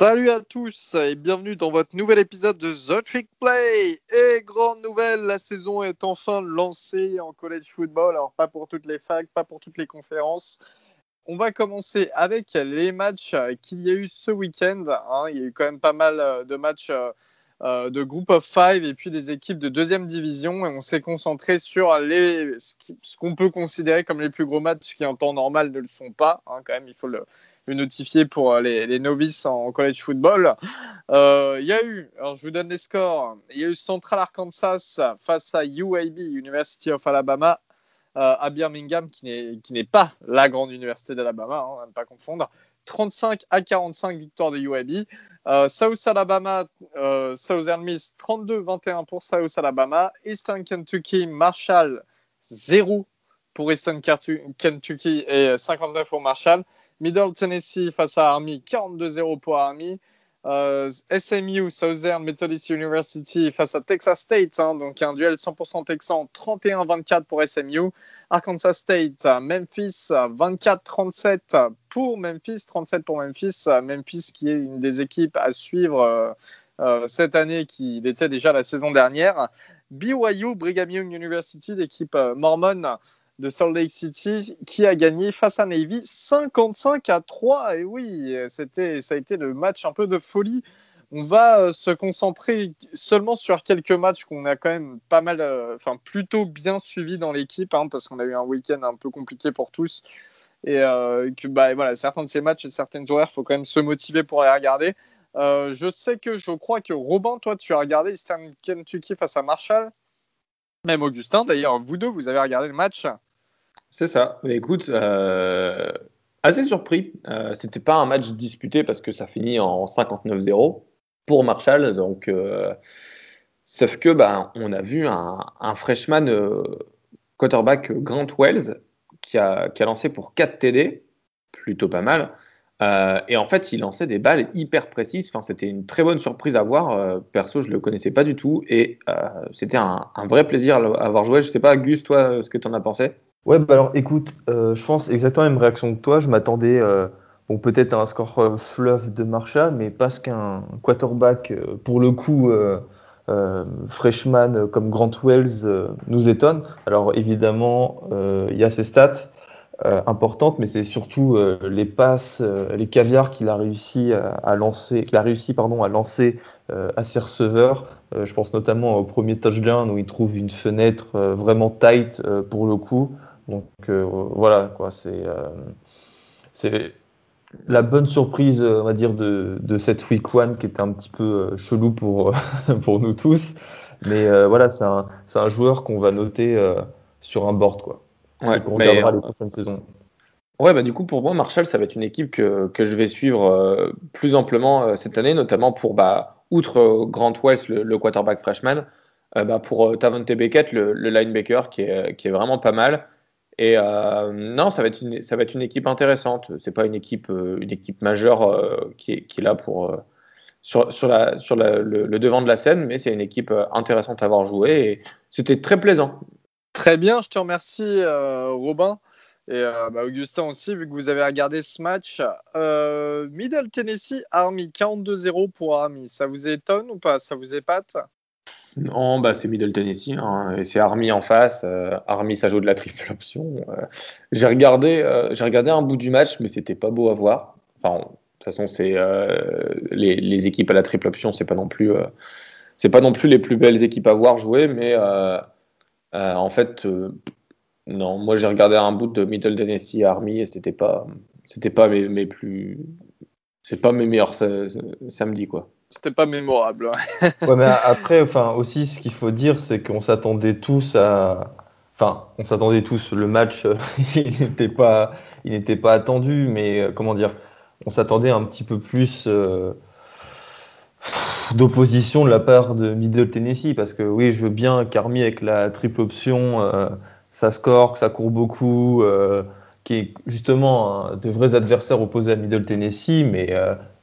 Salut à tous et bienvenue dans votre nouvel épisode de The Trick Play. Et grande nouvelle, la saison est enfin lancée en college football. Alors pas pour toutes les facs, pas pour toutes les conférences. On va commencer avec les matchs qu'il y a eu ce week-end. Hein. Il y a eu quand même pas mal euh, de matchs euh, euh, de Group of Five et puis des équipes de deuxième division. Et on s'est concentré sur les, ce qu'on peut considérer comme les plus gros matchs qui en temps normal ne le sont pas. Hein, quand même, il faut le, notifier pour euh, les, novices en college football. Euh, il y a eu, alors je vous donne les scores, il y a eu Central Arkansas face à UAB, University of Alabama, à Birmingham, qui n'est pas la grande université d'Alabama, hein, ne pas confondre. 35 à 45 victoire de UAB. Euh, South Alabama, euh, Southern Miss 32-21 pour South Alabama. Eastern Kentucky, Marshall 0 pour Eastern Kentucky et 59 pour Marshall. Middle Tennessee face à Army 42-0 pour Army. Euh, SMU, Southern Methodist University face à Texas State, hein, donc un duel 100% texan 31-24 pour SMU. Arkansas State, Memphis 24-37 pour Memphis, 37 pour Memphis. Memphis qui est une des équipes à suivre euh, euh, cette année qui était déjà la saison dernière. BYU, Brigham Young University, l'équipe mormone de Salt Lake City, qui a gagné face à Navy 55 à 3. Et oui, ça a été le match un peu de folie on va euh, se concentrer seulement sur quelques matchs qu'on a quand même pas mal, euh, enfin plutôt bien suivis dans l'équipe, hein, parce qu'on a eu un week-end un peu compliqué pour tous. Et euh, que bah, voilà, certains de ces matchs et certaines horaires, il faut quand même se motiver pour les regarder. je sais que je crois que Robin, toi, tu as regardé Eastern Kentucky face à Marshall. Même Augustin, d'ailleurs, vous deux, vous avez regardé le match. C'est ça. Mais écoute, assez surpris. C'était pas un match disputé parce que ça finit en 59-0 pour Marshall. Donc, euh, sauf que bah, on a vu un, freshman euh, quarterback Grant Wells qui a, lancé pour 4 TD, plutôt pas mal. Euh, et en fait, il lançait des balles hyper précises. C'était une très bonne surprise à voir. perso, je le connaissais pas du tout et c'était un, vrai plaisir à avoir joué. Je sais pas, Gus, toi, ce que tu as pensé? Ouais, bah alors écoute, je pense exactement la même réaction que toi. Je m'attendais Bon, peut-être un score euh, fluff de Marshall, mais parce qu'un quarterback, euh, pour le coup, euh, freshman comme Grant Wells, nous étonne. Alors évidemment, il y a ses stats importantes, mais c'est surtout les passes, les caviars qu'il a réussi à, lancer, qu'il a réussi pardon à lancer à ses receveurs. je pense notamment au premier touchdown où il trouve une fenêtre vraiment tight pour le coup. Donc voilà quoi, c'est c'est la bonne surprise, on va dire, de, de cette week one qui était un petit peu euh, chelou pour, pour nous tous. Mais euh, voilà, c'est un, un, joueur qu'on va noter euh, sur un board, quoi. Ouais, qu'on regardera les prochaines saisons. Ouais, bah du coup, pour moi, Marshall, ça va être une équipe que, que je vais suivre plus amplement cette année, notamment pour, bah, outre Grant Wells, le, quarterback freshman, bah, pour Tavante Beckett, le, le linebacker, qui est, qui est vraiment pas mal. Et euh, non, ça va être une, équipe intéressante. C'est pas une équipe, euh, majeure euh, qui, est, là pour sur le, devant de la scène, mais c'est une équipe intéressante à avoir joué et c'était très plaisant. Très bien, je te remercie Robin et bah, Augustin aussi, vu que vous avez regardé ce match. Middle Tennessee, Army, 42-0 pour Army. Ça vous étonne ou pas? Ça vous épate? Non, bah c'est Middle Tennessee hein, et c'est Army en face. Euh, Army, ça joue de la triple option. Euh, j'ai regardé, euh, j'ai regardé un bout du match, mais c'était pas beau à voir. Enfin, de toute façon, c'est les, équipes à la triple option, c'est pas non plus, c'est pas non plus les plus belles équipes à voir jouer, mais en fait, non. Moi, j'ai regardé un bout de Middle Tennessee Army et c'était pas, c'était pas mes, mes plus, c'est pas mes meilleurs samedis quoi c'était pas mémorable. ouais, mais après, enfin, aussi, ce qu'il faut dire, c'est qu'on s'attendait tous à. Enfin, on s'attendait tous. Le match, il n'était pas, il n'était pas attendu, mais euh, comment dire, on s'attendait un petit peu plus euh, d'opposition de la part de Middle Tennessee, parce que oui, je veux bien qu'Army avec la triple option, euh, ça score, que ça court beaucoup. qui est justement de vrais adversaires opposés à Middle Tennessee, mais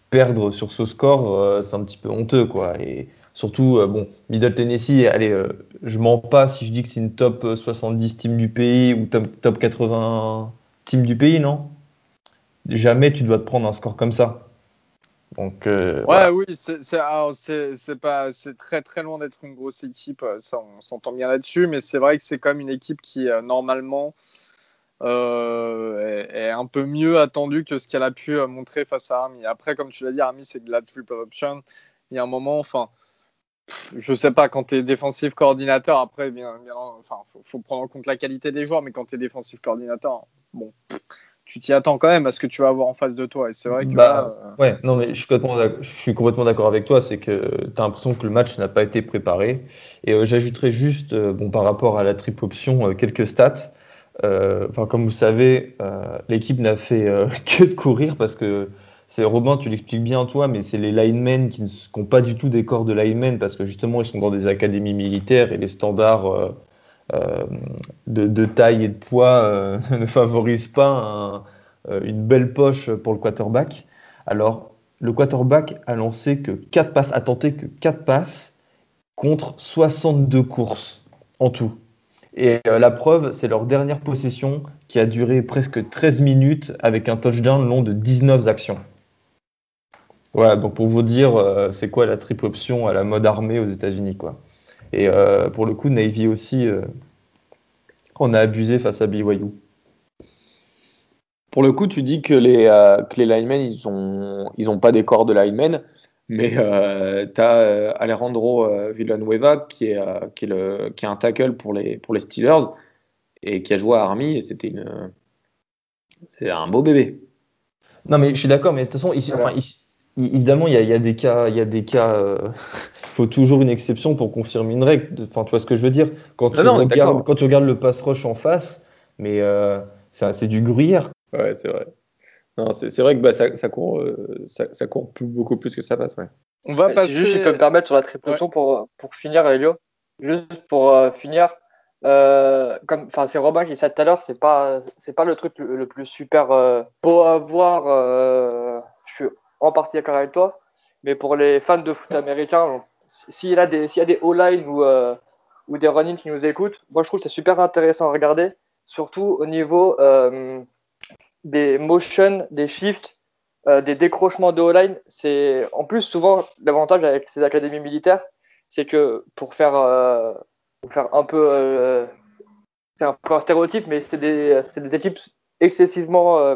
perdre sur ce score, euh, c'est un petit peu honteux, quoi. Et surtout, euh, bon, Middle Tennessee, allez, euh, je mens pas si je dis que c'est une top 70 team du pays ou top, top 80 team du pays, non? Jamais tu dois te prendre un score comme ça. Donc, euh, Ouais, voilà. oui, c'est pas, c'est très très loin d'être une grosse équipe, ça on s'entend bien là-dessus, mais c'est vrai que c'est quand même une équipe qui normalement euh, est, est un peu mieux attendue que ce qu'elle a pu euh, montrer face à Army. Après, comme tu l'as dit, Army c'est de la triple option. Il y a un moment, enfin, je sais pas, quand tu es défensif coordinateur, après, bien, bien, enfin, faut, faut prendre en compte la qualité des joueurs, mais quand tu es défensif coordinateur, bon, tu t'y attends quand même à ce que tu vas avoir en face de toi. Et c'est vrai que Bah, là, euh, Ouais, non, mais je suis complètement d'ac- je suis complètement d'accord avec toi. C'est que tu as l'impression que le match n'a pas été préparé. Et euh, j'ajouterais juste, bon, par rapport à la triple option, quelques stats. Euh, Enfin, comme vous savez, euh, l'équipe n'a fait euh, que de courir parce que c'est Robin, tu l'expliques bien toi, mais c'est les linemen qui n'ont pas du tout des corps de linemen parce que justement ils sont dans des académies militaires et les standards de, taille et de poids ne favorisent pas un- une belle poche pour le quarterback. Alors, le quarterback a lancé que 4 passes, a tenté que 4 passes contre 62 courses en tout. Et euh, la preuve, c'est leur dernière possession qui a duré presque 13 minutes avec un touchdown long de 19 actions. Voilà, donc pour vous dire, euh, c'est quoi la triple option à la mode armée aux États-Unis, quoi. Et euh, pour le coup, Navy aussi, on a abusé face à BYU. Pour le coup, tu dis que les, linemen, ils ont, ils ont pas des corps de linemen, mais euh, tu as Alejandro euh, Villanueva qui est, euh, qui, est le, qui est un tackle pour les, pour les Steelers et qui a joué à Army et c'était une, c'est un beau bébé. Non, mais je suis d'accord, mais de toute façon, enfin, évidemment, il y a, il y a des cas, il y a des cas. euh, faut toujours une exception pour confirmer une règle. Enfin, tu vois ce que je veux dire? Quand tu, Non, regardes, quand tu regardes le pass rush en face, mais euh, c'est c'est du gruyère. Ouais, c'est vrai. Non, c'est c'est vrai que bah, ça, ça court, euh, ça, ça court plus- beaucoup plus que ça passe. Ouais. on va Si passer. juste je peux me permettre sur la triple option pour, pour finir, Elio. Juste pour euh, finir, euh, comme, c'est Robin qui disait tout à l'heure, c'est pas, c'est pas le truc le, le plus super euh, pour avoir. euh, je suis en partie d'accord avec toi, mais pour les fans de foot américain, s'il y a des, s'il y a des O-line ou, euh, ou des run qui nous écoutent, moi je trouve que c'est super intéressant à regarder, surtout au niveau euh, des motions, des shifts, euh, des décrochements de O-line. C'est en plus souvent l'avantage avec ces académies militaires, c'est que pour faire, euh, un peu, euh, c'est un peu un stéréotype, mais c'est des, des équipes excessivement,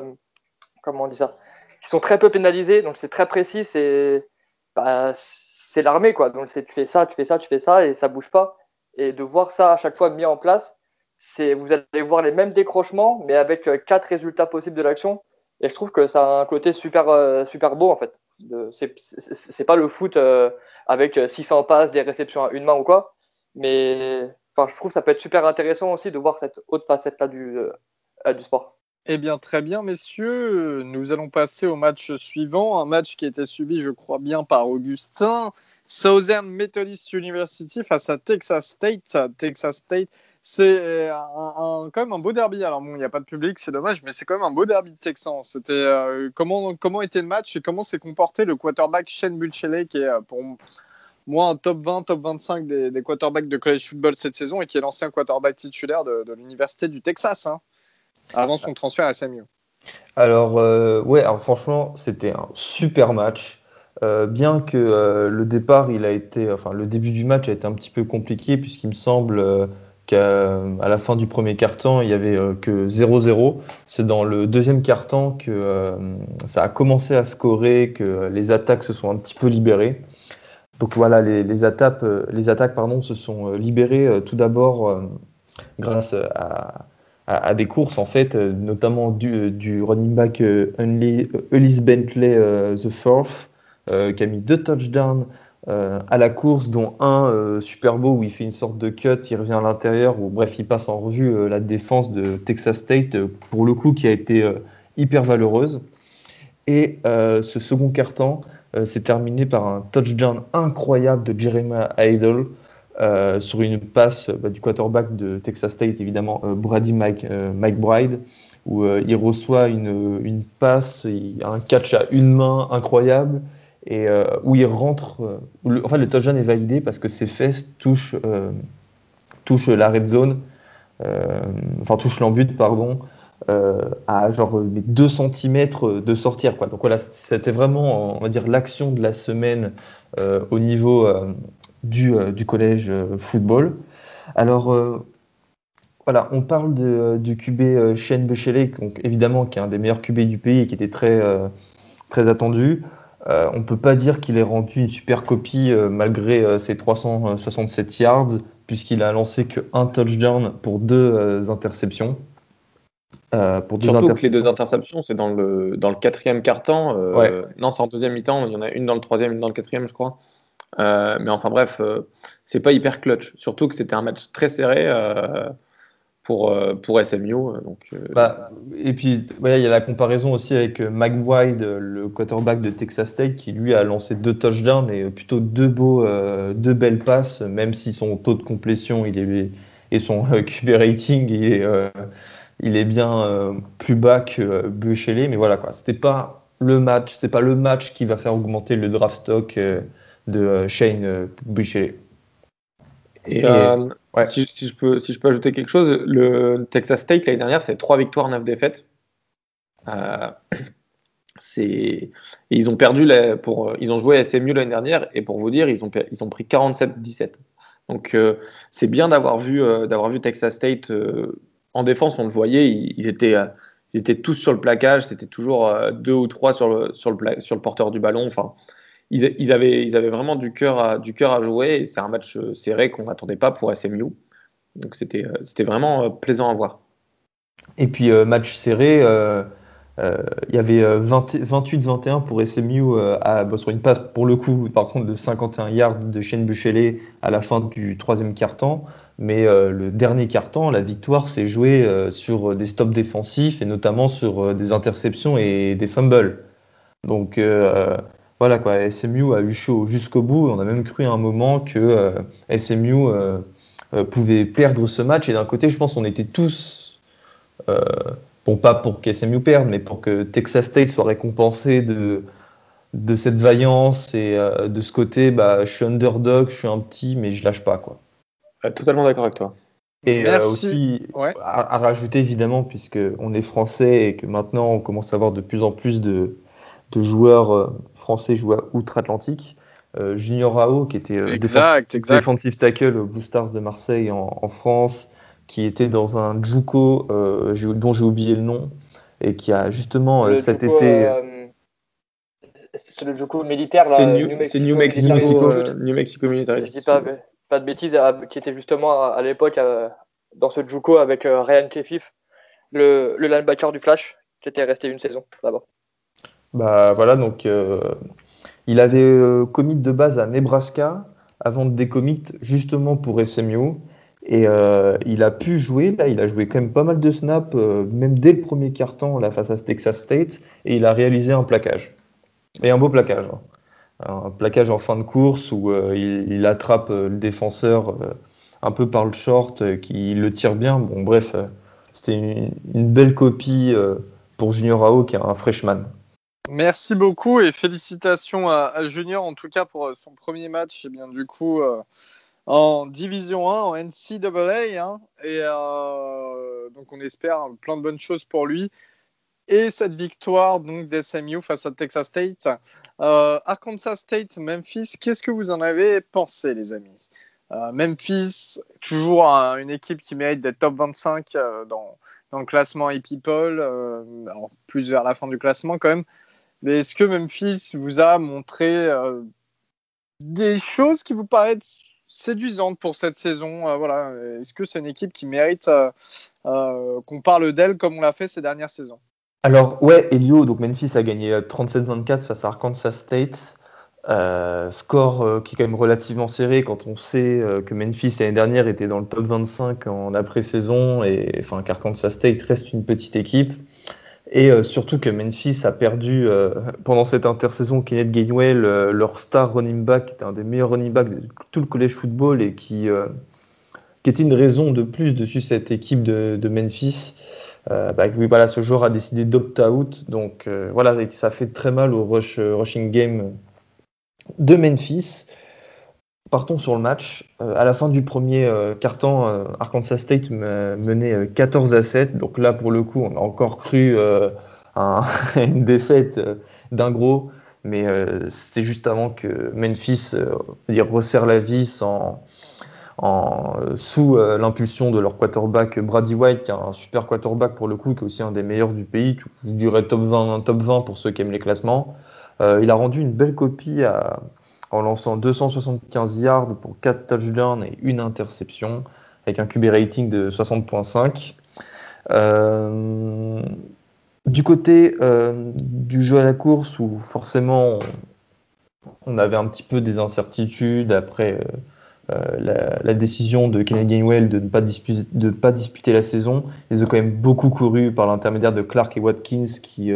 comment on dit ça, qui sont très peu pénalisées, donc c'est très précis, c'est bah, l'armée quoi. Donc tu fais ça, tu fais ça, tu fais ça et ça bouge pas. Et de voir ça à chaque fois mis en place, vous allez voir les mêmes décrochements, mais avec euh, quatre résultats possibles de l'action. Et je trouve que ça a un côté super, euh, super beau en fait. C'est pas le foot euh, avec euh, 600 passes, des réceptions à une main ou quoi. Mais je trouve que ça peut être super intéressant aussi de voir cette haute facette là du, du sport. Eh bien, très bien, messieurs. Nous allons passer au match suivant. Un match qui été subi, je crois bien, par Augustin. Southern Methodist University face à Texas State. Texas State, c'est un- quand même un beau derby. Alors, bon, il n'y a pas de public, c'est dommage, mais c'est quand même un beau derby de Texans. C'était, euh, comment, comment était le match et comment s'est comporté le quarterback Shane Buchele, qui est euh, pour moi un top 20, top 25 des, des quarterbacks de college football cette saison et qui est l'ancien quarterback titulaire de, l'Université du Texas. hein, avant son transfert à SMU. Alors, euh, ouais, franchement, c'était un super match. Euh, bien que euh, le départ, il a été, enfin, le début du match a été un petit peu compliqué, puisqu'il me semble euh, qu'à la fin du premier quart-temps, il y avait euh, que 0-0. C'est dans le deuxième quart-temps que euh, ça a commencé à scorer, que les attaques se sont un petit peu libérées. Donc voilà, les, attaques, euh, se sont libérées tout d'abord grâce à, des courses en fait, notamment du, running back Ulysse Bentley the fourth, qui a mis deux touchdowns euh, à la course, dont un euh, super beau où il fait une sorte de cut, il revient à l'intérieur, ou bref, il passe en revue euh, la défense de Texas State, euh, pour le coup, qui a été hyper valeureuse. Et ce second euh, s'est terminé par un touchdown incroyable de Jeremiah Idle sur une passe bah, du quarterback de Texas State, évidemment, Brady Mike, euh, Mike Bride, où il reçoit une, une passe, un catch à une main incroyable, et euh, où il rentre. euh, où le, enfin, le touchdown est validé parce que ses fesses touchent, euh, touchent la red zone, euh, enfin touchent l'embut, pardon. à genre 2 cm de sortir. Quoi. Donc voilà, c'était vraiment, on va dire, l'action de la semaine au niveau du, du, collège football. Alors, voilà, on parle de, du QB Shane Becheley, évidemment, qui est un des meilleurs QB du pays et qui était très, très attendu. Euh, on ne peut pas dire qu'il ait rendu une super copie euh, malgré euh, ses 367 yards, puisqu'il a lancé qu'un touchdown pour deux interceptions. pour deux Surtout que les deux interceptions, c'est dans le, dans le quatrième quart-temps. Non, c'est en deuxième mi-temps. Il y en a une dans le troisième, une dans le quatrième, je crois. mais enfin bref, c'est pas hyper clutch. Surtout que c'était un match très serré pour, euh, pour SMU. Euh, donc, euh, bah, et puis, il y a la comparaison aussi avec McBride, le quarterback de Texas State, qui lui a lancé deux touchdowns et plutôt deux, beaux, deux belles passes, même si son taux de complétion il est, et son QB rating il est, bien plus bas que Buchele. Mais voilà, quoi, c'était pas le match, c'est pas le match qui va faire augmenter le draft stock de Shane Buchele. Et, si, je peux, si je peux ajouter quelque chose, le Texas State l'année dernière, c'est 3 victoires, 9 défaites. Euh, ils ont perdu pour, ils ont joué SMU l'année dernière et pour vous dire, ils ont, ils ont pris 47-17. Donc euh, c'est bien d'avoir vu, euh, d'avoir vu Texas State en défense, on le voyait, ils, étaient, ils étaient tous sur le plaquage, c'était toujours deux ou trois sur le, sur le, sur le porteur du ballon. Enfin, ils, avaient, vraiment du cœur à, jouer. C'est un match euh, serré qu'on n'attendait pas pour SMU. Donc c'était, euh, vraiment euh, plaisant à voir. Et puis match serré, il y avait 28-21 pour SMU à, bah, sur une passe pour le coup, par contre, de 51 yards de Shane Buchelet à la fin du troisième quart-temps. Mais le dernier quart-temps, la victoire s'est jouée sur des stops défensifs et notamment sur des interceptions et des fumbles. Donc voilà quoi, SMU a eu chaud jusqu'au bout. On a même cru à un moment que euh, SMU euh, euh, pouvait perdre ce match. Et d'un côté, je pense qu'on était tous, bon pas pour qu'SMU perde, mais pour que Texas State soit récompensé de, de cette vaillance et de ce côté, bah, je suis underdog, je suis un petit, mais je lâche pas quoi. Totalement d'accord avec toi. Et aussi à, à, rajouter évidemment, puisque on est français et que maintenant on commence à avoir de plus en plus de, de joueurs euh, français jouant outre-Atlantique. Euh, Junior Rao, qui était euh, exact, défensif tackle au Blue Stars de Marseille en, France, qui était dans un Juco dont j'ai oublié le nom, et qui a justement cet été. c'est le Juco militaire. C'est New, New, Mexico, New Mexico, Military. Je dis pas, pas de bêtises, qui était justement à, l'époque dans ce Juco avec Ryan Kefif, le, le linebacker du Flash, qui était resté une saison là-bas. Bah voilà, donc euh, il avait euh, commit de base à Nebraska avant de décommit justement pour SMU. Et euh, il a pu jouer, là, il a joué quand même pas mal de snaps, même dès le premier quart-temps là, face à Texas State, et il a réalisé un plaquage. Et un beau plaquage. Hein. Un plaquage en fin de course où il, attrape le défenseur un peu par le short, qui le tire bien. Bon, bref, c'était une, une, belle copie pour Junior Ao, qui est un freshman. Merci beaucoup et félicitations à, Junior en tout cas pour euh, son premier match. Et bien du coup euh, en Division 1 en NCAA hein, et euh, donc on espère plein de bonnes choses pour lui. Et cette victoire donc d'SMU face à Texas State. Arkansas State Memphis qu'est-ce que vous en avez pensé les amis? Memphis toujours une équipe qui mérite d'être top 25 dans, dans, le classement et People plus vers la fin du classement quand même mais est-ce que Memphis vous a montré euh, des choses qui vous paraissent séduisantes pour cette saison euh, voilà. Est-ce que c'est une équipe qui mérite euh, qu'on parle d'elle comme on l'a fait ces dernières saisons? Alors, ouais, Elio, donc Memphis a gagné 37-24 face à Arkansas State. score qui est quand même relativement serré quand on sait que Memphis l'année dernière était dans le top 25 en après-saison et enfin qu'Arkansas State reste une petite équipe. Et euh, surtout que Memphis a perdu euh, pendant cette intersaison Kenneth Gainwell, leur star running back, qui était un des meilleurs running backs de tout le college football et qui, euh, qui était une raison de plus dessus cette équipe de, Memphis. Bah, voilà, ce joueur a décidé d'opt-out, donc voilà, ça fait très mal au rush, rushing game de Memphis. Partons sur le match. à la fin du premier carton, Arkansas State menait 14 à 7. Donc là, pour le coup, on a encore cru à une défaite d'un gros. Mais c'était juste avant que Memphis dire, resserre la vis en, sous l'impulsion de leur quarterback Brady White, qui est un super quarterback pour le coup, qui est aussi un des meilleurs du pays. Je dirais top 20, top 20 pour ceux qui aiment les classements. il a rendu une belle copie à, en lançant 275 yards pour 4 touchdowns et une interception, avec un QB rating de 60.5. Euh, du côté euh, du jeu à la course, où forcément on, avait un petit peu des incertitudes après euh, la, décision de Kenneth Gainwell de ne pas, disputer, la saison, ils ont quand même beaucoup couru par l'intermédiaire de Clark et Watkins qui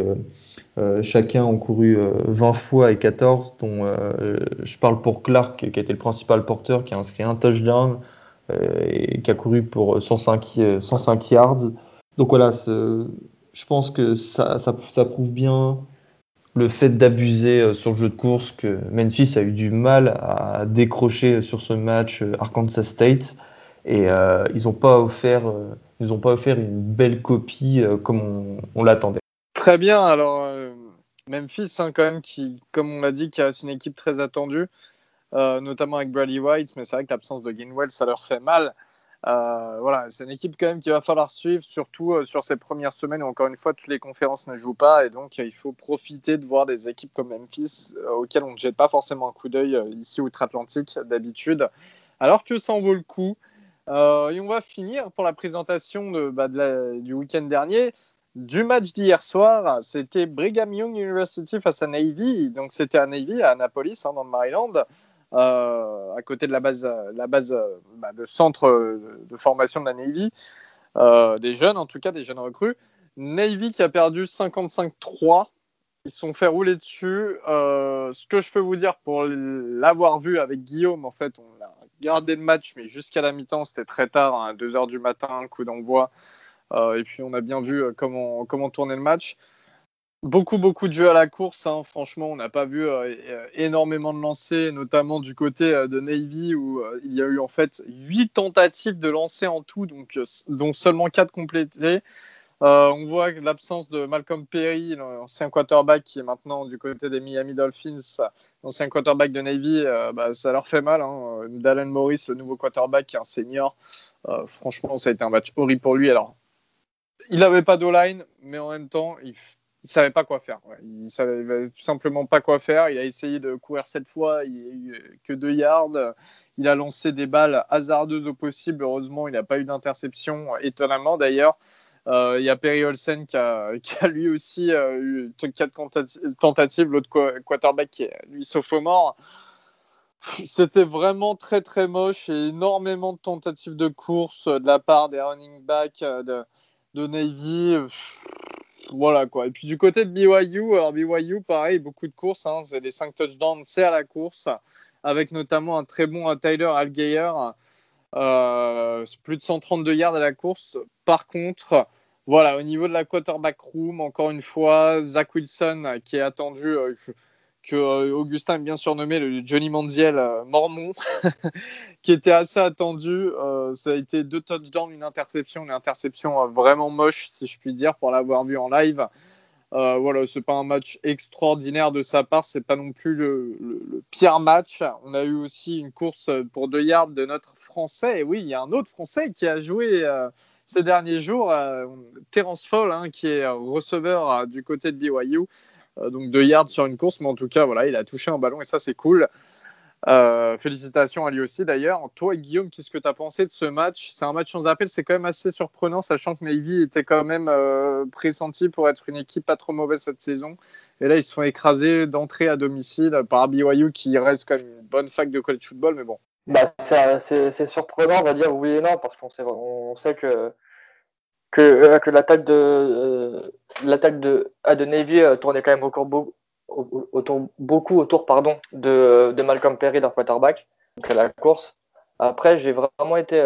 euh, chacun ont couru 20 euh, fois et 14, dont euh, je parle pour Clark, qui a été le principal porteur, qui a inscrit un touchdown et qui a couru pour 105, 105 yards. Donc voilà, je pense que ça, prouve bien le fait d'abuser sur le jeu de course que Memphis a eu du mal à décrocher sur ce match Arkansas State et ils n'ont pas offert ont pas offert une belle copie comme on l'attendait. Très bien. Alors, euh, Memphis, hein, quand même, qui, comme on l'a dit, qui reste une équipe très attendue, euh, notamment avec Brady White, mais c'est vrai que l'absence de Gainwell, ça leur fait mal. Euh, voilà, c'est une équipe quand même qu'il va falloir suivre, surtout sur ces premières semaines où encore une fois toutes les conférences ne jouent pas et donc il faut profiter de voir des équipes comme Memphis auxquelles on ne jette pas forcément un coup d'œil ici outre-Atlantique d'habitude, alors que ça en vaut le coup. et on va finir pour la présentation bah, du week-end dernier du match d'hier soir, c'était Brigham Young University face à Navy. Donc c'était à Navy, à Annapolis, hein, dans le Maryland, euh, à côté de la base, la base euh, bah, centre de formation de la Navy, euh, des jeunes en tout cas, des jeunes recrues. Navy qui a perdu 55-3. Ils sont fait rouler dessus. ce que je peux vous dire pour l'avoir vu avec Guillaume, en fait, on a gardé le match, mais jusqu'à la mi-temps, c'était très tard, à hein, 2h du matin, coup d'envoi. Euh, et puis on a bien vu euh, comment, comment tourner le match. Beaucoup, beaucoup de jeux à la course. Hein. Franchement, on n'a pas vu euh, énormément de lancers, notamment du côté de Navy, où il y a eu en fait 8 tentatives de lancer en tout, donc, dont seulement 4 complétées. on voit l'absence de Malcolm Perry, l'ancien quarterback qui est maintenant du côté des Miami Dolphins, l'ancien quarterback de Navy, bah, ça leur fait mal. Hein. Dallin Morris, le nouveau quarterback, qui est un senior, franchement, ça a été un match horrible pour lui. Alors, il n'avait pas d'O-line, mais en même temps, il ne savait pas quoi faire. Il savait tout simplement pas quoi faire. Il a essayé de courir sept fois, il n'y a eu que deux yards. Il a lancé des balles hasardeuses au possible. Heureusement, il n'a pas eu d'interception, étonnamment d'ailleurs. Euh, il y a Perry Olsen qui a, lui aussi euh, eu quatre tentatives, l'autre quarterback qui est lui sophomore. C'était vraiment très très moche et énormément de tentatives de course de la part des running backs, euh, de Navy. Voilà quoi. Et puis du côté de BYU, alors BYU, pareil, beaucoup de courses. Hein, c'est les 5 touchdowns, c'est à la course, avec notamment un très bon Tyler Algeyer. Euh, plus de 132 yards à la course. Par contre, voilà, au niveau de la quarterback room, encore une fois, Zach Wilson qui est attendu. Euh, que euh, Augustin aime bien surnommé le Johnny Manziel euh, mormon, qui était assez attendu. Euh, ça a été deux touchdowns, une interception, une interception vraiment moche, si je puis dire, pour l'avoir vu en live. voilà, c'est pas un match extraordinaire de sa part, c'est pas non plus le, pire match. On a eu aussi une course pour deux yards de notre Français. Et oui, il y a un autre Français qui a joué ces derniers jours, Terence Fall, hein, qui est receveur du côté de BYU. Euh, donc deux yards sur une course, mais en tout cas, voilà, il a touché un ballon et ça, c'est cool. Euh, félicitations à lui aussi d'ailleurs. Toi, Guillaume, qu'est-ce que tu as pensé de ce match? C'est un match sans appel, c'est quand même assez surprenant, sachant que Navy était quand même euh, pressenti pour être une équipe pas trop mauvaise cette saison. Et là, ils se font écraser d'entrée à domicile par BYU, qui reste quand même une bonne fac de college football, mais bon. Bah, c'est surprenant, on va dire oui et non, parce qu'on sait, que que, euh, que l'attaque de euh, l'attaque de, euh, tournait quand même encore autour, beaucoup autour pardon, de, de Malcolm Perry, leur quarterback, donc la course. Après, j'ai vraiment été,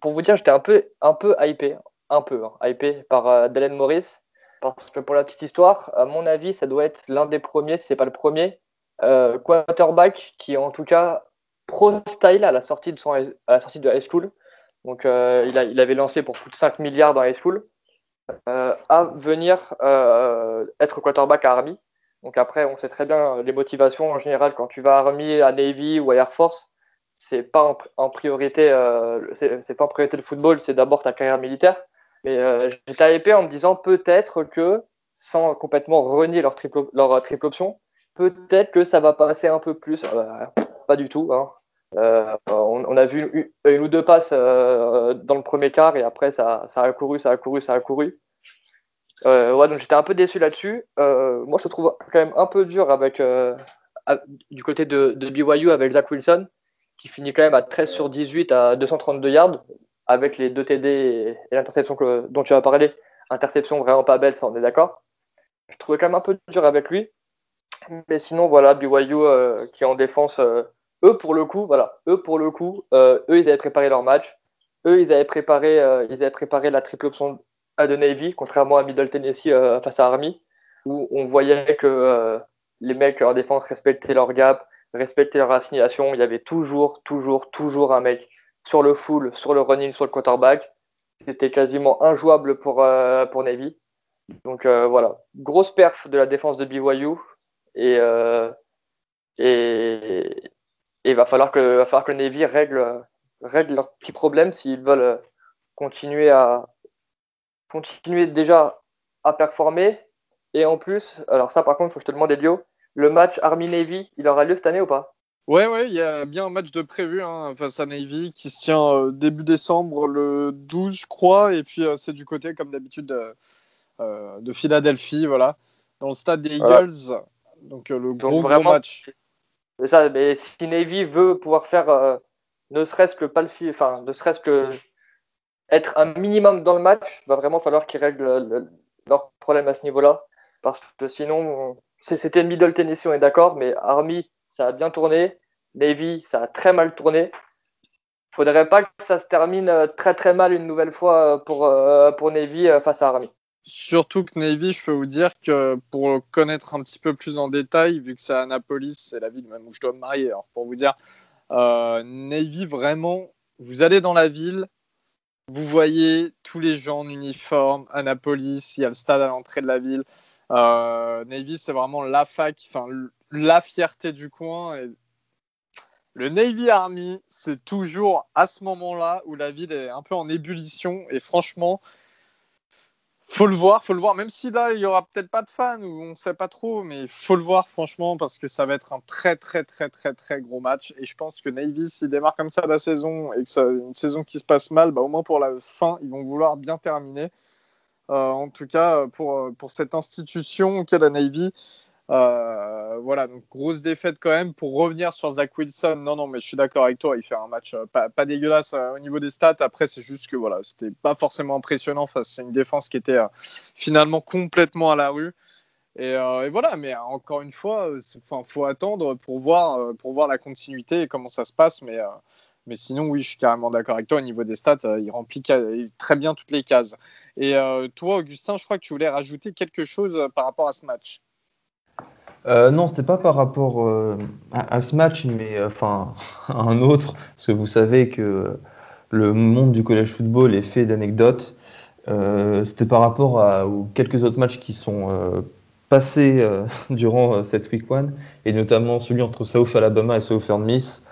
pour vous dire, j'étais un peu, un peu hypé, un peu hein, par Dalen Morris, parce que pour la petite histoire, à mon avis, ça doit être l'un des premiers, si c'est pas le premier, quarterback qui, en tout cas, pro style à la sortie de, son, à la sortie de high school. Donc, il, a, il, avait lancé pour plus de 5 milliards dans high school. à venir être quarterback à Army. Donc après, on sait très bien les motivations en général quand tu vas à Army, à Navy ou à Air Force, c'est pas en, priorité, c'est pas en priorité le football, c'est d'abord ta carrière militaire. Mais j'étais hypé en me disant peut-être que sans complètement renier leur triple, leur triple option, peut-être que ça va passer un peu plus. Euh, pas du tout. Hein. Euh, on, a vu une, ou deux passes euh, dans le premier quart et après ça, a couru, ça a couru, ça a couru. ouais, donc j'étais un peu déçu là-dessus. moi, je trouve quand même un peu dur avec du côté de, de, BYU avec Zach Wilson, qui finit quand même à 13 sur 18 à 232 yards avec les deux TD et, l'interception dont tu as parlé. Interception vraiment pas belle, ça on est d'accord. Je trouvais quand même un peu dur avec lui. Mais sinon, voilà, BYU euh, qui est en défense, euh, eux pour le coup, voilà, eux pour le coup, euh, eux ils avaient préparé leur match. Eux ils avaient préparé, ils avaient préparé la triple option à de Navy, contrairement à Middle Tennessee face à Army, où on voyait que les mecs en défense respectaient leur gap, respectaient leur assignation. Il y avait toujours, toujours, toujours un mec sur le full, sur le running, sur le quarterback. C'était quasiment injouable pour, pour Navy. Donc voilà, grosse perf de la défense de BYU. Euh, et, et, il va falloir que, va falloir que Navy règle, règle leurs petits problèmes s'ils veulent continuer à continuer déjà à performer. Et en plus, alors ça par contre, il faut que je te demande, Elio, le match Army-Navy, il aura lieu cette année ou pas? Ouais, ouais, il y a bien un match de prévu hein, face à Navy qui se tient euh, début décembre, le 12, je crois. Et puis, euh, c'est du côté, comme d'habitude, de Philadelphie, voilà, dans le stade des Eagles. Donc euh, le gros, vraiment, match. Ça, mais si Navy veut pouvoir faire euh, ne serait-ce que pas le enfin ne serait-ce que être un minimum dans le match, va vraiment falloir qu'ils règlent leurs problèmes à ce niveau-là. Parce que sinon, c'était Middle Tennessee, on est d'accord, mais Army, ça a bien tourné. Navy, ça a très mal tourné. Il faudrait pas que ça se termine euh, très très mal une nouvelle fois pour, pour Navy face à Army. Surtout que Navy, je peux vous dire que pour connaître un petit peu plus en détail, vu que c'est Annapolis, c'est la ville même où je dois me marier, alors pour vous dire, euh, Navy, vraiment, vous allez dans la ville, vous voyez tous les gens en uniforme, Annapolis, il y a le stade à l'entrée de la ville. Euh, Navy, c'est vraiment la fac, enfin la fierté du coin. Le Navy Army, c'est toujours à ce moment-là où la ville est un peu en ébullition. Et franchement, faut le voir, faut le voir. Même si là, il y aura peut-être pas de fans ou on sait pas trop, mais faut le voir franchement parce que ça va être un très très très très très gros match. Et je pense que Navy, s'il démarre comme ça la saison et que c'est une saison qui se passe mal, bah, au moins pour la fin, ils vont vouloir bien terminer. Euh, en tout cas, pour, pour cette institution qu'est la Navy, euh, voilà, donc grosse défaite quand même. Pour revenir sur Zach Wilson, non, non, mais je suis d'accord avec toi, il fait un match euh, pas, dégueulasse euh, au niveau des stats. Après, c'est juste que voilà, c'était pas forcément impressionnant face à une défense qui était finalement complètement à la rue. Et, voilà, mais encore une fois, il faut attendre pour voir, pour voir la continuité et comment ça se passe. Mais, mais sinon, oui, je suis carrément d'accord avec toi. Au niveau des stats, il remplit très bien toutes les cases. Et toi, Augustin, je crois que tu voulais rajouter quelque chose par rapport à ce match. Euh, non, c'était pas par rapport euh, à, ce match, mais euh, enfin à un autre, parce que vous savez que le monde du collège football est fait d'anecdotes. c'était par rapport à, quelques autres matchs qui sont passés durant cette week one, et notamment celui entre South Alabama et Southern Miss.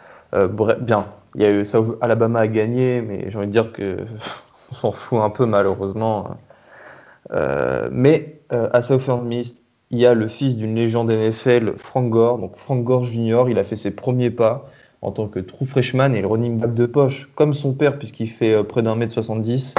bien, il y a eu South Alabama à gagner, mais j'ai envie de dire que on s'en fout un peu malheureusement. mais à Southern Miss, il y a le fils d'une légende NFL, Frank Gore. Donc Frank Gore Jr., il a fait ses premiers pas en tant que true freshman et le running back de poche, comme son père, puisqu'il fait euh, près d'un mètre 70.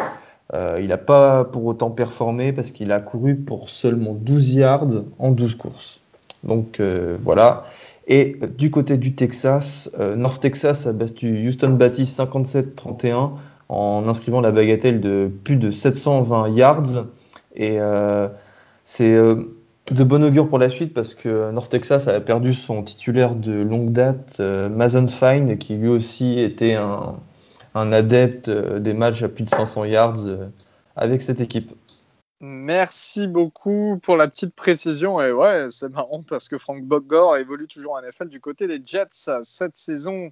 Euh, il n'a pas pour autant performé parce qu'il a couru pour seulement 12 yards en 12 courses. Donc euh, voilà. Et du côté du Texas, North Texas a battu Houston Baptiste 57-31 en inscrivant la bagatelle de plus de 720 yards. Et c'est de bon augure pour la suite parce que North Texas a perdu son titulaire de longue date, euh, Mason Fine, qui lui aussi était un, adepte euh, des matchs à plus de 500 yards euh, avec cette équipe. Merci beaucoup pour la petite précision. Et ouais, c'est marrant parce que Frank Bogor évolue toujours en NFL du côté des Jets cette saison.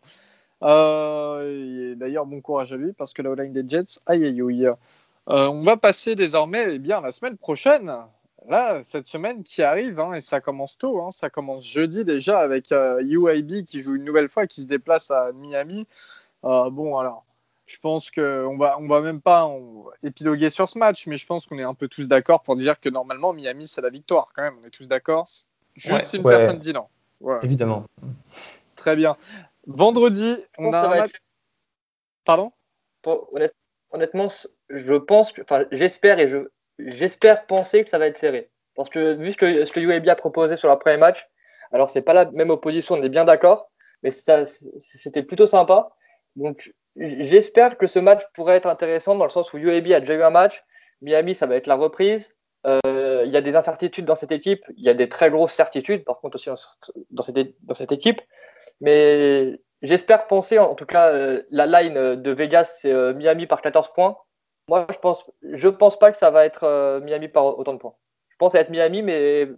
D'ailleurs, bon courage à lui parce que la line des Jets, aïe aïe aïe. On va passer désormais eh bien, la semaine prochaine. Là, cette semaine qui arrive, hein, et ça commence tôt, hein, ça commence jeudi déjà avec euh, UAB qui joue une nouvelle fois, qui se déplace à Miami. Euh, bon, alors, je pense qu'on va, on va même pas épiloguer sur ce match, mais je pense qu'on est un peu tous d'accord pour dire que normalement, Miami, c'est la victoire quand même. On est tous d'accord. Juste Ouais, si une ouais. personne dit non. Évidemment. Très bien. Vendredi, on a un match. être- Pardon? Pour- honnête- honnêtement, je pense, que- enfin, j'espère et je, j'espère penser que ça va être serré. Parce que vu ce que, ce UAB a proposé sur leur premier match, alors c'est pas la même opposition, on est bien d'accord, mais c'était plutôt sympa. Donc j'espère que ce match pourrait être intéressant dans le sens où UAB a déjà eu un match, Miami ça va être la reprise. Euh, Il y a des incertitudes dans cette équipe, il y a des très grosses certitudes par contre aussi dans, cette, équipe. Mais j'espère penser, en tout cas, euh, la line de Vegas, c'est euh, Miami par 14 points. Moi, je pense, je pense pas que ça va être euh, Miami par autant de points. Je pense être Miami, mais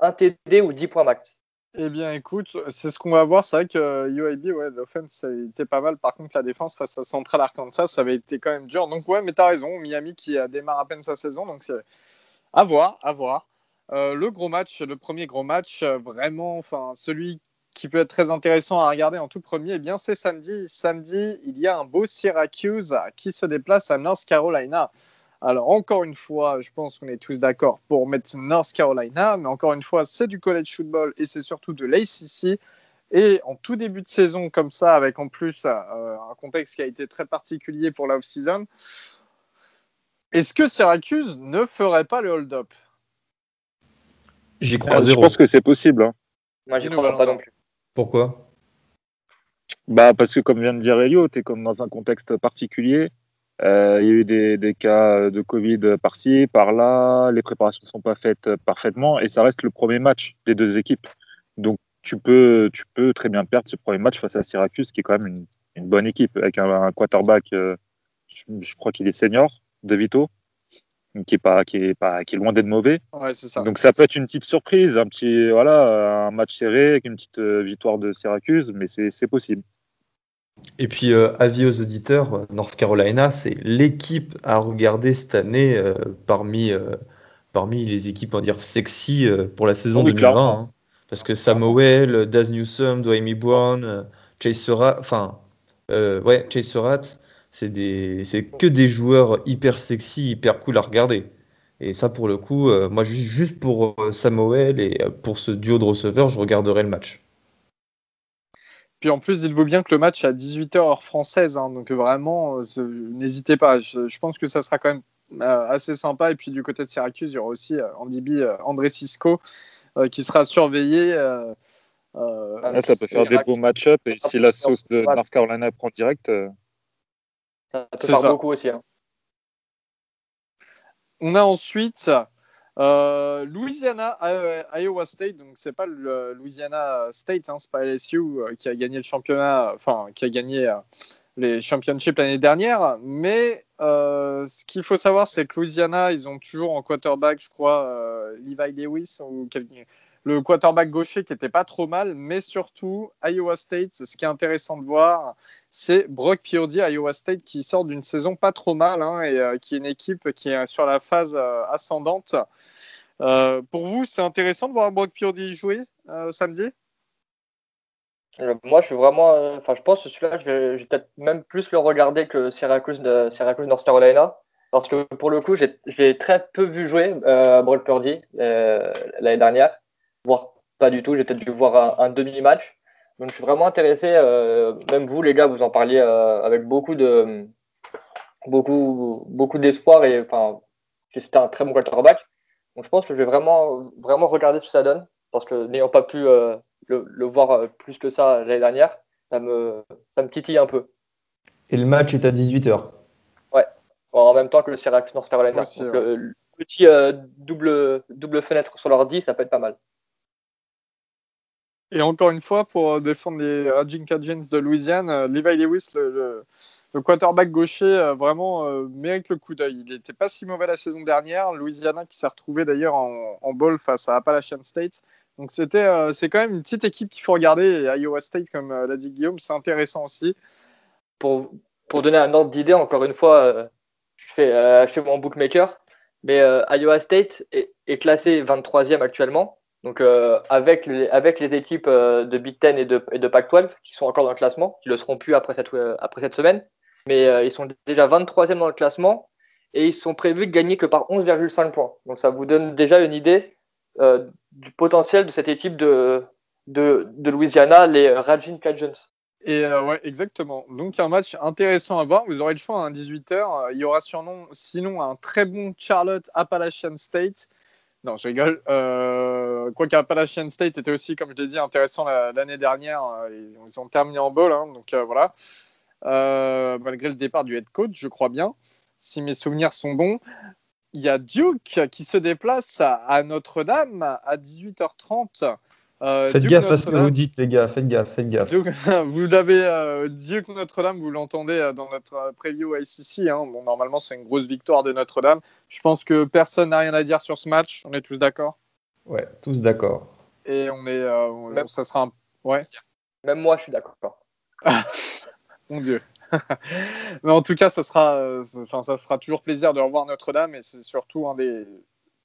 un TD ou 10 points max. Eh bien, écoute, c'est ce qu'on va voir. C'est vrai que euh, UAB, ouais, l'offense, été pas mal. Par contre, la défense face à Central Arkansas, ça avait été quand même dur. Donc, ouais, mais t'as raison. Miami qui euh, démarre à peine sa saison. Donc, c'est à voir, à voir. Euh, le gros match, le premier gros match, euh, vraiment, enfin, celui qui peut être très intéressant à regarder en tout premier, eh bien, c'est samedi. Samedi, il y a un beau Syracuse qui se déplace à North Carolina. Alors, encore une fois, je pense qu'on est tous d'accord pour mettre North Carolina, mais encore une fois, c'est du college football et c'est surtout de l'ACC. Et en tout début de saison, comme ça, avec en plus euh, un contexte qui a été très particulier pour la off-season, est-ce que Syracuse ne ferait pas le hold-up? J'y crois Ah, à je zéro. pense que c'est possible. hein. Moi, j'y crois pas non plus. Pourquoi? Bah, parce que comme vient de dire Elio, tu es comme dans un contexte particulier. Euh, Il y a eu des, cas de Covid par-ci, par-là, les préparations ne sont pas faites parfaitement et ça reste le premier match des deux équipes. Donc tu peux, tu peux très bien perdre ce premier match face à Syracuse, qui est quand même une, bonne équipe, avec un, un quarterback, euh, je, je crois qu'il est senior, De Vito, qui est, pas, qui est, pas, qui est loin d'être mauvais. Ouais, c'est ça. Donc ça peut être une petite surprise, un petit voilà, un match serré avec une petite euh, victoire de Syracuse, mais c'est c'est possible. Et puis, euh, avis aux auditeurs, North Carolina, c'est l'équipe à regarder cette année euh, parmi, euh, parmi les équipes, on va dire, sexy euh, pour la saison Oui, 2020. clairement. hein. Parce que Samuel, Daz Newsome, Dwayne Brown, Chase Surratt, enfin, euh, ouais, Chase Surratt, c'est des, c'est que des joueurs hyper sexy, hyper cool à regarder. Et ça, pour le coup, euh, moi, juste, juste pour euh, Samuel et euh, pour ce duo de receveurs, je regarderai le match. Puis en plus, dites-vous bien que le match est à 18h heure française, hein, donc vraiment, euh, n'hésitez pas. Je, je pense que ça sera quand même euh, assez sympa. Et puis du côté de Syracuse, il y aura aussi euh, Andy B, euh, André Cisco, euh, qui sera surveillé. euh, euh, Ah, Là, ça peut faire des beaux match-up et si la sauce de North Carolina prend direct, euh, Ça faire ça. beaucoup aussi. hein. On a ensuite euh, Louisiana, euh, Iowa State. Donc c'est pas le Louisiana State, hein, c'est pas LSU euh, qui a gagné le championnat, enfin qui a gagné les championships l'année dernière. Mais euh, ce qu'il faut savoir, c'est que Louisiana, ils ont toujours en quarterback, je crois, euh, Levi Lewis ou quelqu'un- le quarterback gaucher qui était pas trop mal, mais surtout Iowa State. Ce qui est intéressant de voir, c'est Brock Purdy Iowa State qui sort d'une saison pas trop mal hein, et euh, qui est une équipe qui est sur la phase euh, ascendante. Euh, pour vous, c'est intéressant de voir Brock Purdy jouer samedi? Moi, je suis vraiment. Enfin, je pense que celui-là, je vais, peut-être même plus le regarder que Syracuse, de, Syracuse North Carolina. Parce que pour le coup, je l'ai très peu vu jouer, Brock Purdy, l'année dernière. Voire pas du tout. J'ai peut-être dû voir un, un demi-match. Donc, je suis vraiment intéressé. euh, même vous, les gars, vous en parliez euh, avec beaucoup de. Beaucoup, beaucoup d'espoir et enfin, que c'était un très bon quarterback. Donc, je pense que je vais vraiment, vraiment regarder ce que ça donne. Parce que n'ayant pas pu euh, le, le voir plus que ça l'année dernière, ça me, ça me titille un peu. Et le match est à 18h. En même temps que le Syracuse North Carolina. Aussi, Donc, ouais. le, le petit euh, double, double fenêtre sur l'ordi, ça peut être pas mal. Et encore une fois, pour euh, défendre les Raging Cajuns de Louisiane, euh, Levi Lewis, le, quarterback gaucher, euh, vraiment euh, mérite le coup d'œil. Il n'était pas si mauvais la saison dernière. Louisiana qui s'est retrouvé d'ailleurs en, en bowl face à Appalachian State. Donc c'était, c'est quand même une petite équipe qu'il faut regarder. Et Iowa State, comme l'a dit Guillaume, c'est intéressant aussi. Pour, pour donner un ordre d'idée, encore une fois, je, fais, je fais mon bookmaker. Mais Iowa State est, est, classé 23e actuellement. Donc avec, les, avec les équipes de Big Ten et de, et de Pac-12 qui sont encore dans le classement, qui le seront plus après cette, cette semaine. Mais ils sont déjà 23e dans le classement et ils sont prévus de gagner que par 11,5 points. Donc ça vous donne déjà une idée euh, du potentiel de cette équipe de, de, Louisiana, les Raging Cajuns. Et euh, ouais, exactement. Donc un match intéressant à voir. Vous aurez le choix à 18h. Il y aura surnom, sinon un très bon Charlotte Appalachian State. Non, je rigole. Euh, quoi qu'Appalachian State était aussi, comme je l'ai dit, intéressant l'année dernière. Ils, ils, ont terminé en bowl, hein, donc voilà. malgré le départ du head coach, je crois bien si mes souvenirs sont bons. Il y a Duke qui se déplace à, Notre-Dame à 18h30. Euh, faites gaffe à ce que vous dites, les gars. Faites gaffe, faites gaffe. vous l'avez, euh, Duke Notre-Dame, vous l'entendez euh, dans notre preview ICC. Hein. Bon, normalement, c'est une grosse victoire de Notre-Dame. Je pense que personne n'a rien à dire sur ce match. On est tous d'accord? Ouais, tous d'accord. Et on est, ça sera un, ouais. Même moi, je suis d'accord. Mon Dieu. Mais en tout cas, ça sera, euh, enfin, ça fera toujours plaisir de revoir Notre-Dame et c'est surtout un des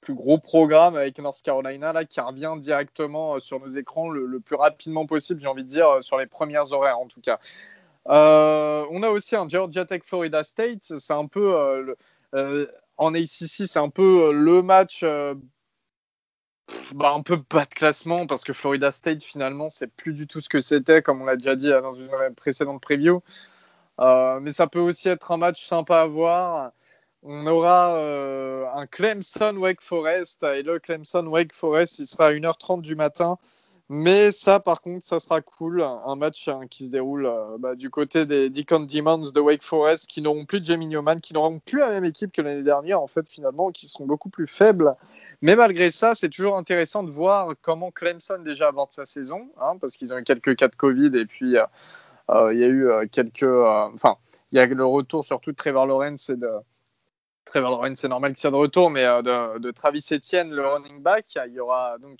plus gros programmes avec North Carolina là qui revient directement euh, sur nos écrans le, plus rapidement possible, j'ai envie de dire, euh, sur les premières horaires en tout cas. on a aussi un Georgia Tech Florida State, c'est un peu en ACC, c'est un peu le match. Bah, un peu bas de classement parce que Florida State finalement c'est plus du tout ce que c'était comme on l'a déjà dit dans une précédente preview. Euh, mais ça peut aussi être un match sympa à voir. On aura euh, un Clemson Wake Forest et le Clemson Wake Forest, il sera à 1h30 du matin. Mais ça, par contre, ça sera cool. Un match hein, qui se déroule euh, bah, du côté des Deacon Demons de Wake Forest, qui n'auront plus Jamie Newman, qui n'auront plus la même équipe que l'année dernière, en fait, finalement, qui seront beaucoup plus faibles. Mais malgré ça, c'est toujours intéressant de voir comment Clemson déjà aborde sa saison, hein, parce qu'ils ont eu quelques cas de Covid et puis euh, il y a eu quelques. Enfin, il y a le retour surtout de Trevor Lawrence et de. Trevor c'est normal qu'il soit de retour, mais de, Travis Etienne, le running back. Il y aura donc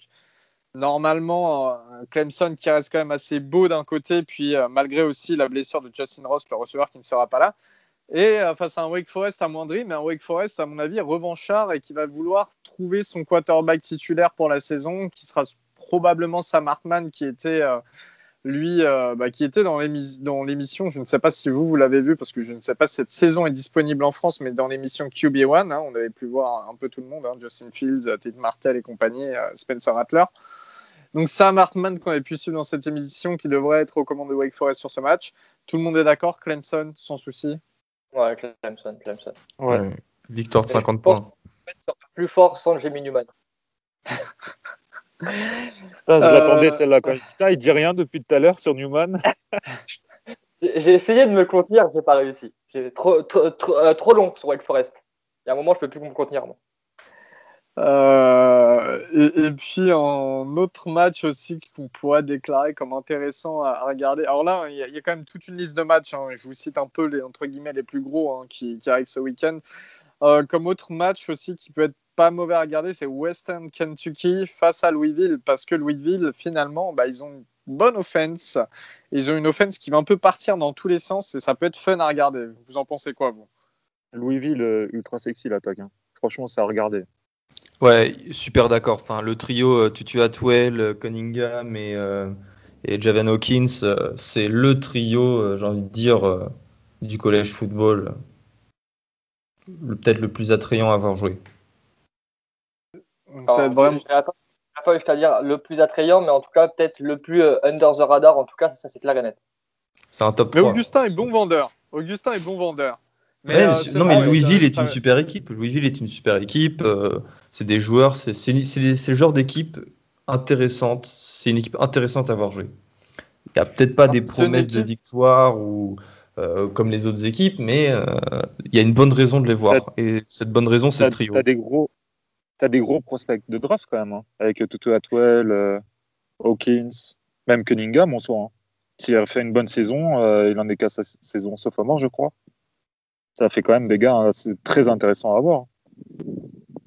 normalement Clemson qui reste quand même assez beau d'un côté, puis malgré aussi la blessure de Justin Ross, le receveur qui ne sera pas là. Et face à un Wake Forest amoindri, mais un Wake Forest, à mon avis, revanchard et qui va vouloir trouver son quarterback titulaire pour la saison, qui sera probablement Sam Hartman, qui était lui, euh, bah, qui était dans l'émission, je ne sais pas si vous, vous l'avez vu, parce que je ne sais pas si cette saison est disponible en France, mais dans l'émission QB1, hein, on avait pu voir un peu tout le monde, hein, Justin Fields, Ted Martel et compagnie, euh, Spencer Rattler. Donc Sam Hartman qu'on avait pu suivre dans cette émission, qui devrait être aux commandes de Wake Forest sur ce match. Tout le monde est d'accord, Clemson, sans souci Ouais, Clemson, Clemson. Ouais. Victoire de 50 points. Plus fort sans Jamie Newman. je l'attendais euh, celle-là. Quand il dit rien depuis tout à l'heure sur Newman. j'ai essayé de me contenir, j'ai pas réussi. J'ai trop, trop, trop, euh, trop, long sur Wake Forest. Il y a un moment, je peux plus me contenir. Moi. Euh, et, puis un autre match aussi qu'on pourrait déclarer comme intéressant à, regarder. Alors là, il y, a quand même toute une liste de matchs. Hein. Je vous cite un peu les entre guillemets les plus gros hein, qui, qui, arrivent ce week-end. comme autre match aussi qui peut être pas mauvais à regarder, c'est Western Kentucky face à Louisville, parce que Louisville, finalement, bah, ils ont une bonne offense. Ils ont une offense qui va un peu partir dans tous les sens et ça peut être fun à regarder. Vous en pensez quoi, vous? Louisville, euh, ultra sexy l'attaque. Hein. Franchement, c'est à regarder. Ouais, super d'accord. Enfin, le trio euh, Tutu Atwell, euh, Cunningham et, et Javan Hawkins, c'est le trio, j'ai envie de dire, du collège football. Peut-être le plus attrayant à avoir joué. Ça vraiment... Je dire le plus attrayant, mais en tout cas, peut-être le plus euh, under the radar. En tout cas, ça, c'est clair et net. C'est un top Mais Augustin est bon vendeur. Augustin est bon vendeur. Mais, euh, non, mais Louisville est une super équipe. Louisville est une super équipe. Euh, c'est des joueurs, c'est le genre d'équipe intéressante. C'est une équipe intéressante à avoir joué. Il n'y a peut-être pas ah, des promesses de victoire ou comme les autres équipes, mais il y a une bonne raison de les voir. Et cette bonne raison, c'est ce trio. Tu as des gros, tu as des gros prospects de draft quand même, hein, avec Tutu Atwell, euh, Hawkins, même Cunningham en soi. Hein. S'il a fait une bonne saison, euh, il en est qu'à sa saison sophomore, je crois. Ça fait quand même des gars, hein, c'est très intéressant à voir.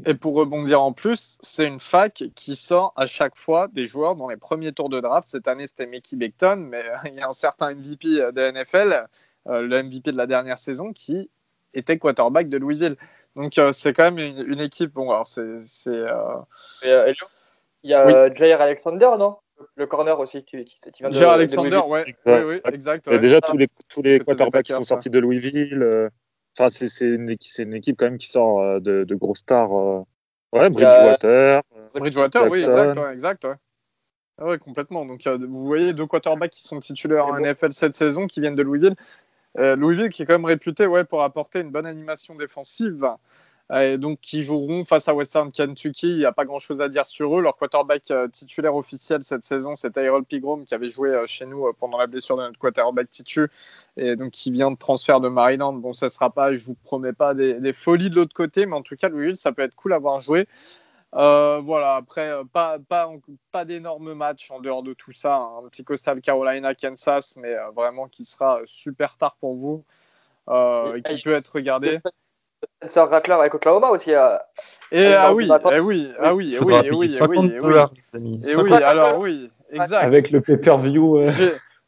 Et pour rebondir en plus, c'est une fac qui sort à chaque fois des joueurs dans les premiers tours de draft. Cette année, c'était Mickey Beckton, mais il y a un certain MVP de la NFL, le MVP de la dernière saison, qui était quarterback de Louisville. Donc c'est quand même une, équipe. Bon, alors c'est. il y a Jair Alexander, non? Le corner aussi qui, qui, qui vient de. Alexander, ouais. Oui, oui, exact. Ouais. Déjà, tous les, tous les quarterbacks qui sont sortis de Louisville. Euh, enfin, c'est une, une, équipe quand même qui sort euh, de, de gros stars. Euh. Ouais, Bridgewater. Bridgewater, oui, exact. Ouais, exact ouais. Ah ouais, complètement. Donc, vous voyez deux quarterbacks qui sont titulaires en NFL cette saison qui viennent de Louisville. Louisville qui est quand même réputé ouais, pour apporter une bonne animation défensive et donc qui joueront face à Western Kentucky. Il n'y a pas grand-chose à dire sur eux. Leur quarterback euh, titulaire officiel cette saison, c'est Tyrell Pigrom qui avait joué euh, chez nous euh, pendant la blessure de notre quarterback titu et donc qui vient de transfert de Maryland. Bon, ça sera pas, je vous promets pas des, folies de l'autre côté, mais en tout cas, Louisville, ça peut être cool à voir jouer. Voilà, après, pas, pas, pas d'énormes matchs en dehors de tout ça. Un petit Coastal Carolina, Kansas, mais vraiment qui sera super tard pour vous, qui peut être regardé. Spencer Rattler avec Oklahoma aussi. Euh, et ah oui, eh oui, ah oui, oui, oui, oui, 50 dollars, les amis. Et oui, alors oui, exact. Avec le pay-per-view.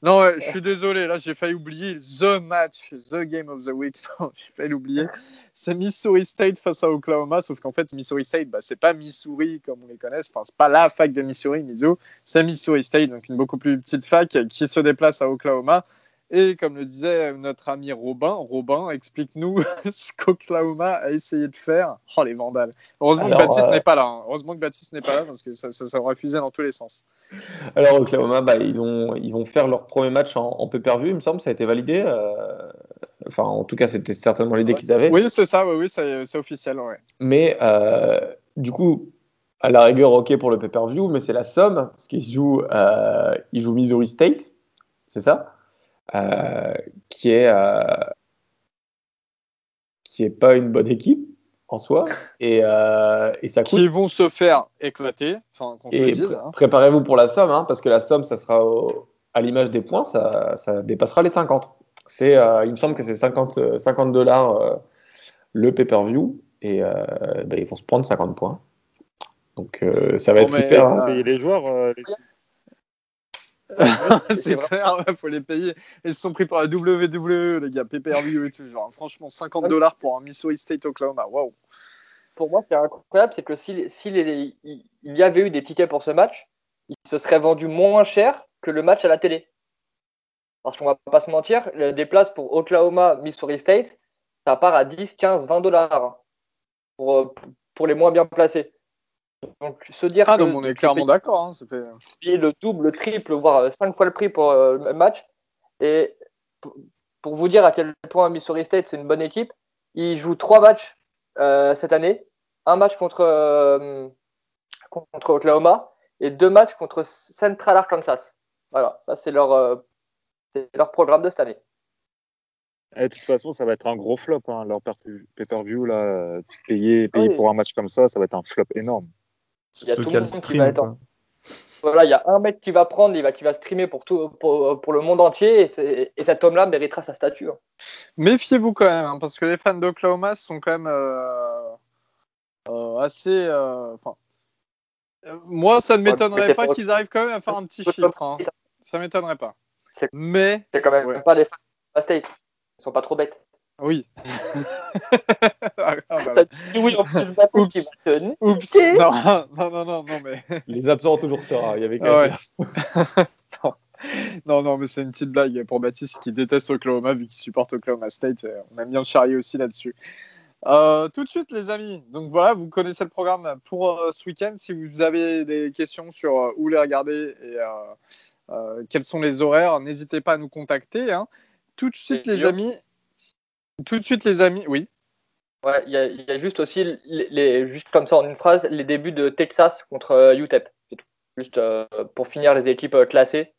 Non, je suis désolé, là j'ai failli oublier the match, the game of the week. j'ai failli l'oublier. C'est Missouri State face à Oklahoma, sauf qu'en fait Missouri State, bah, c'est pas Missouri comme on les connaît, enfin, c'est pas la fac de Missouri, Miso, c'est Missouri State, donc une beaucoup plus petite fac qui se déplace à Oklahoma. Et comme le disait notre ami Robin, Robin, explique-nous ce qu'Oklahoma a essayé de faire. Oh, les vandales. Heureusement que Baptiste euh, n'est pas là. Hein. Heureusement que Baptiste n'est pas là parce que ça, ça, aurait fusé dans tous les sens. Alors, Oklahoma, bah, ils, ont, ils vont faire leur premier match en, en pay-per-view, il me semble. Ça a été validé. Euh, enfin, en tout cas, c'était certainement l'idée qu'ils avaient. Oui, c'est ça. Oui, oui c'est officiel. Ouais. Mais euh, du coup, à la rigueur, OK pour le pay-per-view, mais c'est la somme. Parce qu'ils jouent, ils jouent Missouri State. C'est ça? Qui est euh, qui est pas une bonne équipe en soi et, euh, et ça coûte. Qui vont se faire éclater. et hein. préparez-vous pour la somme, hein, parce que la somme, ça sera à l'image des points, ça, ça, dépassera les 50. C'est, il me semble que c'est 50, 50 dollars le pay-per-view et ben, ils vont se prendre 50 points. Donc ça va être super. Hein. Les joueurs, les, c'est clair, il faut les payer. Ils se sont pris par la WWE, les gars, pay-per-view et tout. Genre, franchement, 50 dollars pour un Missouri State Oklahoma. Waouh. Pour moi, c'est incroyable, c'est que s'il si, il y avait eu des tickets pour ce match, il se serait vendu moins cher que le match à la télé. Parce qu'on va pas se mentir, des places pour Oklahoma, Missouri State, ça part à 10, 15, 20 dollars pour, pour les moins bien placés. Donc se dire ah, on est clairement d'accord. Hein, le double, le triple, voire euh, cinq fois le prix pour euh, le match. Et pour vous dire à quel point Missouri State c'est une bonne équipe, ils jouent trois matchs euh, cette année, un match contre contre Oklahoma et deux matchs contre Central Arkansas. Voilà, ça c'est leur leur programme de cette année. de toute façon, ça va être un gros flop, hein, leur pay-per-view là, payer, payer pour un match comme ça, ça va être un flop énorme. Il y a tout le monde qui va être Voilà, il y a un mec qui va prendre, il va, qui va streamer pour, tout, pour, pour le monde entier, et, et cet homme-là méritera sa statue. Hein. Méfiez-vous quand même, hein, parce que les fans d'Oklahoma sont quand même euh, euh, assez. Euh, moi, ça ne m'étonnerait pas qu'ils arrivent quand même à faire un petit chiffre. Hein. Ça m'étonnerait pas. Mais. C'est quand même pas les fans de State. Ils sont pas trop bêtes. Oui. ah, bah, oui, en plus Oups. Oups. Non, non, non, non, non, mais. Les absents ont toujours tort. Hein, il y avait ouais. non. non, mais c'est une petite blague pour Baptiste qui déteste Oklahoma vu qu'il supporte Oklahoma State. On aime bien le charrier aussi là-dessus. Euh, tout de suite, les amis. Donc voilà, vous connaissez le programme pour euh, ce week-end. Si vous avez des questions sur euh, où les regarder et quels sont les horaires, n'hésitez pas à nous contacter. Hein. Tout de suite, les amis. Tout de suite, les amis, oui. Ouais, il y, a juste aussi, les, juste comme ça en une phrase, les débuts de Texas contre euh, UTEP. Juste euh, pour finir les équipes euh, classées,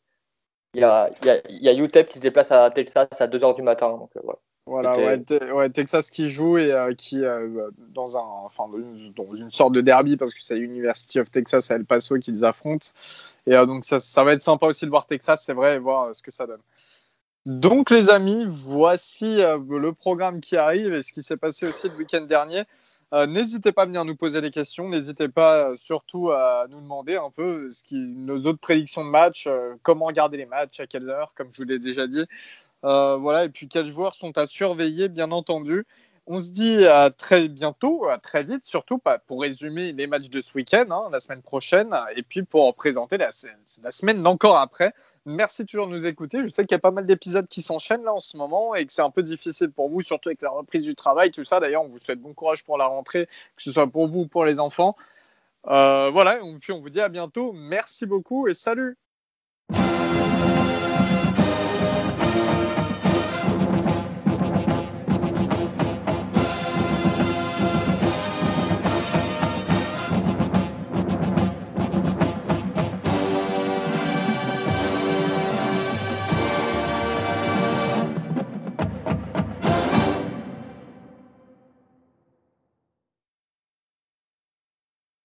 il y a, y, a, UTEP qui se déplace à Texas à 2h du matin. Donc, Voilà, ouais, Texas qui joue et qui dans un, enfin, dans une sorte de derby parce que c'est University of Texas à El Paso qui les affrontent. Et donc ça, ça, va être sympa aussi de voir Texas, c'est vrai, et voir ce que ça donne. Donc les amis, voici euh, le programme qui arrive et ce qui s'est passé aussi le week-end dernier. Euh, n'hésitez pas à venir nous poser des questions, n'hésitez pas euh, surtout à nous demander un peu nos autres prédictions de match, comment regarder les matchs, à quelle heure, comme je vous l'ai déjà dit. voilà, et puis quels joueurs sont à surveiller, bien entendu. On se dit à très bientôt, à très vite, surtout pour résumer les matchs de ce week-end, hein, la semaine prochaine, et puis pour présenter la, semaine d'encore après. Merci toujours de nous écouter. Je sais qu'il y a pas mal d'épisodes qui s'enchaînent là en ce moment et que c'est un peu difficile pour vous, surtout avec la reprise du travail, tout ça. D'ailleurs, on vous souhaite bon courage pour la rentrée, que ce soit pour vous ou pour les enfants. Euh, voilà, et puis on vous dit à bientôt. Merci beaucoup et salut